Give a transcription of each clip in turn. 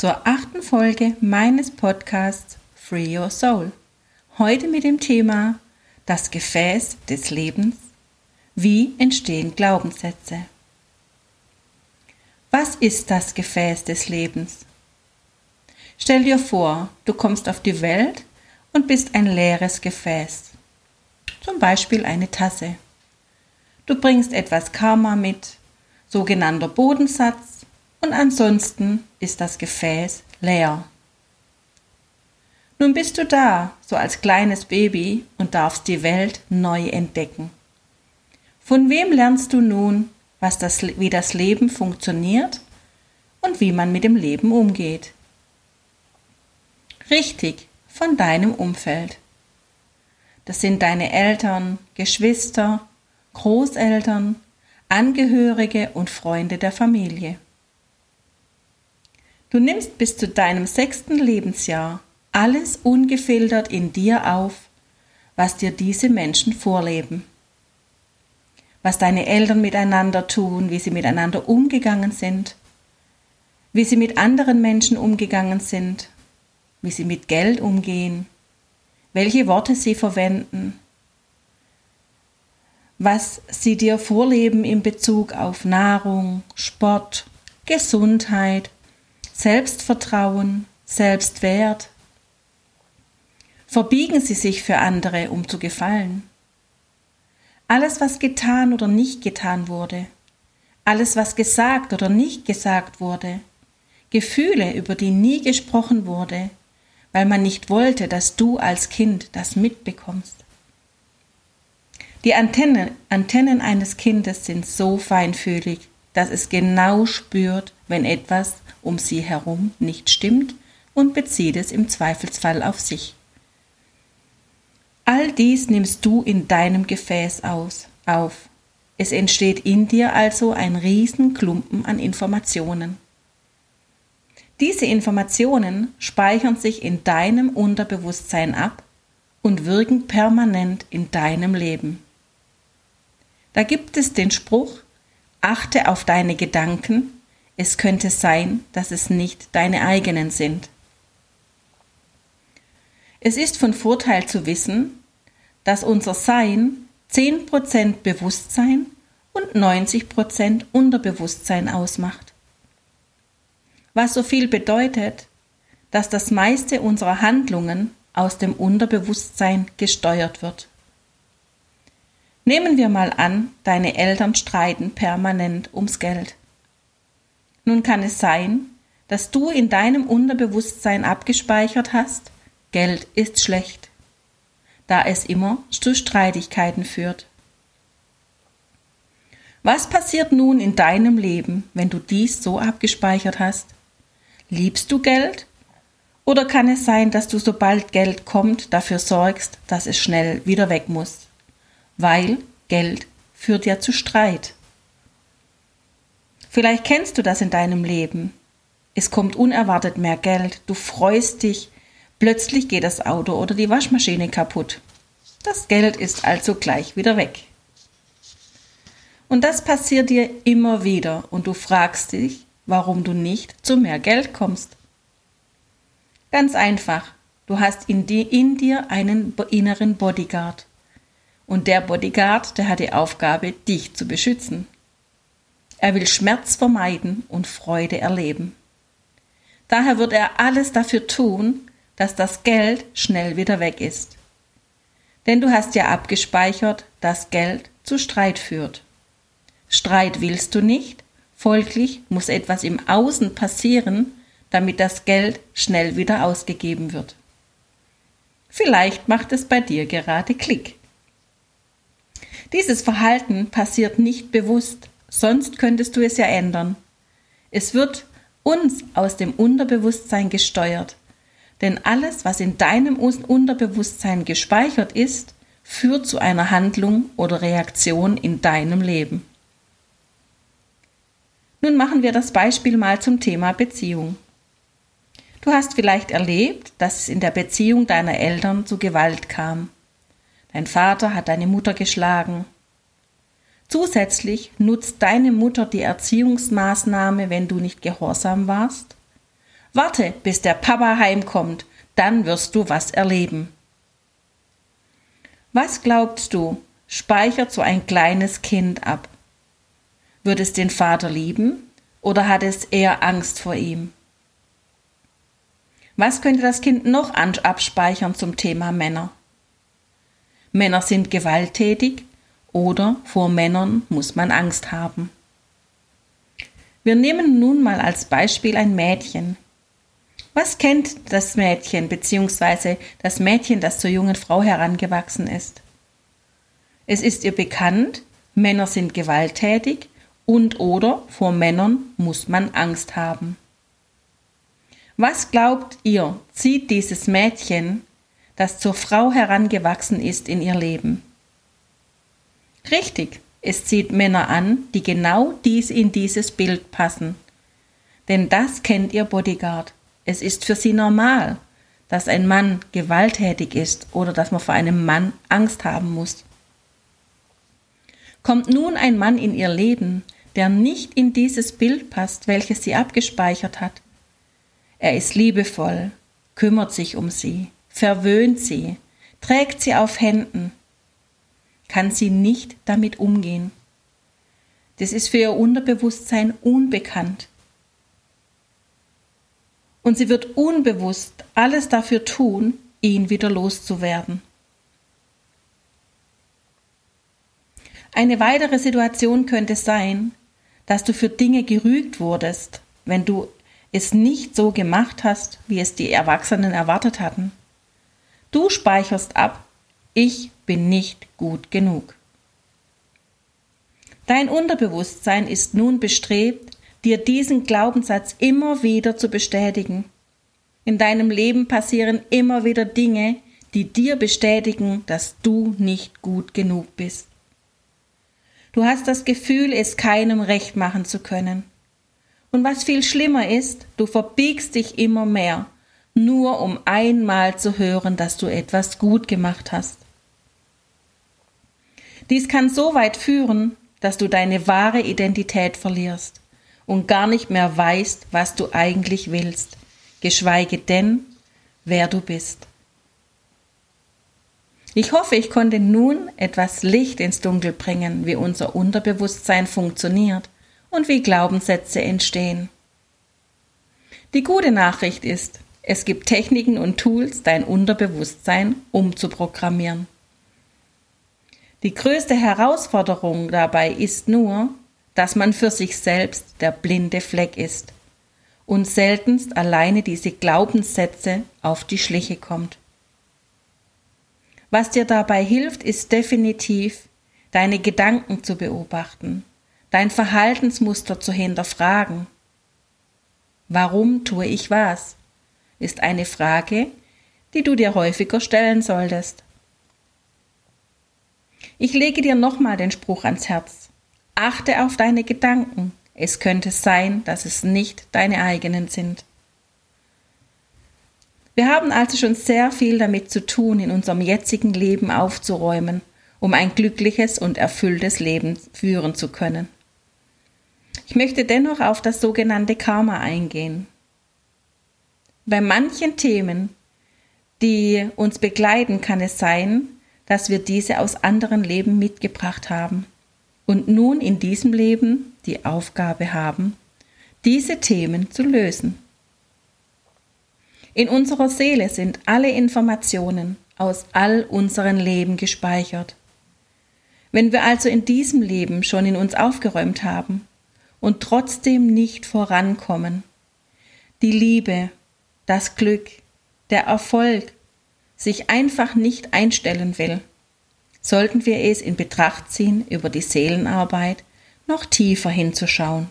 zur achten Folge meines Podcasts Free Your Soul. Heute mit dem Thema Das Gefäß des Lebens. Wie entstehen Glaubenssätze? Was ist das Gefäß des Lebens? Stell dir vor, du kommst auf die Welt und bist ein leeres Gefäß. Zum Beispiel eine Tasse. Du bringst etwas Karma mit, sogenannter Bodensatz, und ansonsten ist das Gefäß leer. Nun bist du da, so als kleines Baby, und darfst die Welt neu entdecken. Von wem lernst du nun, was das, wie das Leben funktioniert und wie man mit dem Leben umgeht? Richtig, von deinem Umfeld. Das sind deine Eltern, Geschwister, Großeltern, Angehörige und Freunde der Familie. Du nimmst bis zu deinem sechsten Lebensjahr alles ungefiltert in dir auf, was dir diese Menschen vorleben. Was deine Eltern miteinander tun, wie sie miteinander umgegangen sind, wie sie mit anderen Menschen umgegangen sind, wie sie mit Geld umgehen, welche Worte sie verwenden, was sie dir vorleben in Bezug auf Nahrung, Sport, Gesundheit, Selbstvertrauen, Selbstwert. Verbiegen Sie sich für andere, um zu gefallen. Alles, was getan oder nicht getan wurde, alles, was gesagt oder nicht gesagt wurde, Gefühle, über die nie gesprochen wurde, weil man nicht wollte, dass du als Kind das mitbekommst. Die Antennen, Antennen eines Kindes sind so feinfühlig, dass es genau spürt, wenn etwas um sie herum nicht stimmt und bezieht es im Zweifelsfall auf sich. All dies nimmst du in deinem Gefäß aus, auf. Es entsteht in dir also ein Riesenklumpen an Informationen. Diese Informationen speichern sich in deinem Unterbewusstsein ab und wirken permanent in deinem Leben. Da gibt es den Spruch, achte auf deine Gedanken, es könnte sein, dass es nicht deine eigenen sind. Es ist von Vorteil zu wissen, dass unser Sein 10% Bewusstsein und 90% Unterbewusstsein ausmacht. Was so viel bedeutet, dass das meiste unserer Handlungen aus dem Unterbewusstsein gesteuert wird. Nehmen wir mal an, deine Eltern streiten permanent ums Geld. Nun kann es sein, dass du in deinem Unterbewusstsein abgespeichert hast, Geld ist schlecht, da es immer zu Streitigkeiten führt. Was passiert nun in deinem Leben, wenn du dies so abgespeichert hast? Liebst du Geld? Oder kann es sein, dass du sobald Geld kommt dafür sorgst, dass es schnell wieder weg muss? Weil Geld führt ja zu Streit. Vielleicht kennst du das in deinem Leben. Es kommt unerwartet mehr Geld, du freust dich, plötzlich geht das Auto oder die Waschmaschine kaputt. Das Geld ist also gleich wieder weg. Und das passiert dir immer wieder und du fragst dich, warum du nicht zu mehr Geld kommst. Ganz einfach, du hast in, die, in dir einen inneren Bodyguard. Und der Bodyguard, der hat die Aufgabe, dich zu beschützen. Er will Schmerz vermeiden und Freude erleben. Daher wird er alles dafür tun, dass das Geld schnell wieder weg ist. Denn du hast ja abgespeichert, dass Geld zu Streit führt. Streit willst du nicht, folglich muss etwas im Außen passieren, damit das Geld schnell wieder ausgegeben wird. Vielleicht macht es bei dir gerade Klick. Dieses Verhalten passiert nicht bewusst, sonst könntest du es ja ändern. Es wird uns aus dem Unterbewusstsein gesteuert. Denn alles, was in deinem Unterbewusstsein gespeichert ist, führt zu einer Handlung oder Reaktion in deinem Leben. Nun machen wir das Beispiel mal zum Thema Beziehung. Du hast vielleicht erlebt, dass es in der Beziehung deiner Eltern zu Gewalt kam. Dein Vater hat deine Mutter geschlagen. Zusätzlich nutzt deine Mutter die Erziehungsmaßnahme, wenn du nicht gehorsam warst. Warte, bis der Papa heimkommt, dann wirst du was erleben. Was glaubst du, speichert so ein kleines Kind ab? Wird es den Vater lieben oder hat es eher Angst vor ihm? Was könnte das Kind noch abspeichern zum Thema Männer? Männer sind gewalttätig oder vor Männern muss man Angst haben. Wir nehmen nun mal als Beispiel ein Mädchen. Was kennt das Mädchen bzw. das Mädchen, das zur jungen Frau herangewachsen ist? Es ist ihr bekannt, Männer sind gewalttätig und oder vor Männern muss man Angst haben. Was glaubt ihr, zieht dieses Mädchen das zur Frau herangewachsen ist in ihr Leben. Richtig, es zieht Männer an, die genau dies in dieses Bild passen. Denn das kennt ihr Bodyguard. Es ist für sie normal, dass ein Mann gewalttätig ist oder dass man vor einem Mann Angst haben muss. Kommt nun ein Mann in ihr Leben, der nicht in dieses Bild passt, welches sie abgespeichert hat. Er ist liebevoll, kümmert sich um sie, verwöhnt sie, trägt sie auf Händen, kann sie nicht damit umgehen. Das ist für ihr Unterbewusstsein unbekannt. Und sie wird unbewusst alles dafür tun, ihn wieder loszuwerden. Eine weitere Situation könnte sein, dass du für Dinge gerügt wurdest, wenn du es nicht so gemacht hast, wie es die Erwachsenen erwartet hatten. Du speicherst ab, ich bin nicht gut genug. Dein Unterbewusstsein ist nun bestrebt, dir diesen Glaubenssatz immer wieder zu bestätigen. In deinem Leben passieren immer wieder Dinge, die dir bestätigen, dass du nicht gut genug bist. Du hast das Gefühl, es keinem recht machen zu können. Und was viel schlimmer ist, du verbiegst dich immer mehr nur um einmal zu hören, dass du etwas gut gemacht hast. Dies kann so weit führen, dass du deine wahre Identität verlierst und gar nicht mehr weißt, was du eigentlich willst, geschweige denn, wer du bist. Ich hoffe, ich konnte nun etwas Licht ins Dunkel bringen, wie unser Unterbewusstsein funktioniert und wie Glaubenssätze entstehen. Die gute Nachricht ist, es gibt Techniken und Tools, dein Unterbewusstsein umzuprogrammieren. Die größte Herausforderung dabei ist nur, dass man für sich selbst der blinde Fleck ist und seltenst alleine diese Glaubenssätze auf die Schliche kommt. Was dir dabei hilft, ist definitiv, deine Gedanken zu beobachten, dein Verhaltensmuster zu hinterfragen. Warum tue ich was? Ist eine Frage, die du dir häufiger stellen solltest. Ich lege dir nochmal den Spruch ans Herz. Achte auf deine Gedanken. Es könnte sein, dass es nicht deine eigenen sind. Wir haben also schon sehr viel damit zu tun, in unserem jetzigen Leben aufzuräumen, um ein glückliches und erfülltes Leben führen zu können. Ich möchte dennoch auf das sogenannte Karma eingehen. Bei manchen Themen, die uns begleiten, kann es sein, dass wir diese aus anderen Leben mitgebracht haben und nun in diesem Leben die Aufgabe haben, diese Themen zu lösen. In unserer Seele sind alle Informationen aus all unseren Leben gespeichert. Wenn wir also in diesem Leben schon in uns aufgeräumt haben und trotzdem nicht vorankommen, die Liebe das Glück, der Erfolg sich einfach nicht einstellen will, sollten wir es in Betracht ziehen, über die Seelenarbeit noch tiefer hinzuschauen.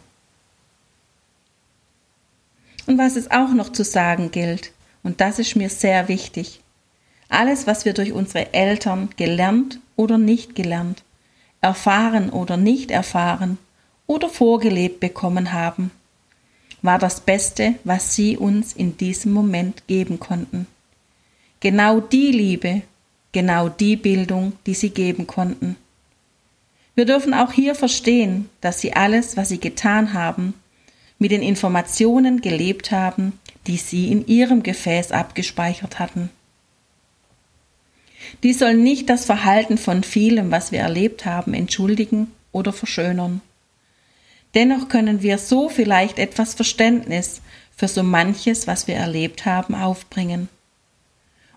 Und was es auch noch zu sagen gilt, Und das ist mir sehr wichtig. Alles, was wir durch unsere Eltern gelernt oder nicht gelernt, erfahren oder nicht erfahren oder vorgelebt bekommen haben, war das Beste, was sie uns in diesem Moment geben konnten. Genau die Liebe, genau die Bildung, die sie geben konnten. Wir dürfen auch hier verstehen, dass sie alles, was sie getan haben, mit den Informationen gelebt haben, die sie in ihrem Gefäß abgespeichert hatten. Dies soll nicht das Verhalten von vielem, was wir erlebt haben, entschuldigen oder verschönern. Dennoch können wir so vielleicht etwas Verständnis für so manches, was wir erlebt haben, aufbringen.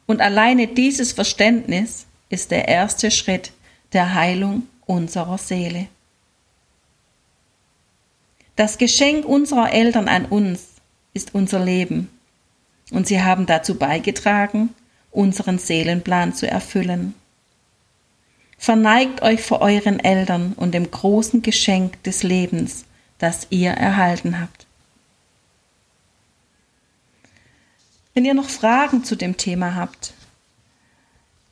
Und alleine dieses Verständnis ist der erste Schritt der Heilung unserer Seele. Das Geschenk unserer Eltern an uns ist unser Leben, und sie haben dazu beigetragen, unseren Seelenplan zu erfüllen. Verneigt euch vor euren Eltern und dem großen Geschenk des Lebens, das ihr erhalten habt. Wenn ihr noch Fragen zu dem Thema habt,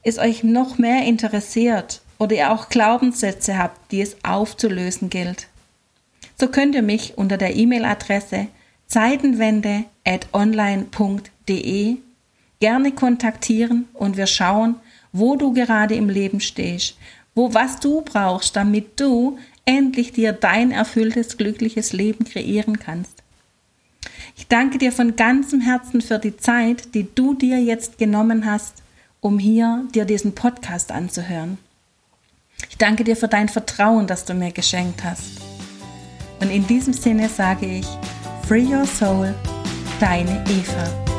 es euch noch mehr interessiert oder ihr auch Glaubenssätze habt, die es aufzulösen gilt, so könnt ihr mich unter der E-Mail-Adresse zeitenwende.online.de gerne kontaktieren und wir schauen, wo du gerade im Leben stehst, wo was du brauchst, damit du endlich dir dein erfülltes, glückliches Leben kreieren kannst. Ich danke dir von ganzem Herzen für die Zeit, die du dir jetzt genommen hast, um hier dir diesen Podcast anzuhören. Ich danke dir für dein Vertrauen, das du mir geschenkt hast. Und in diesem Sinne sage ich, Free Your Soul, deine Eva.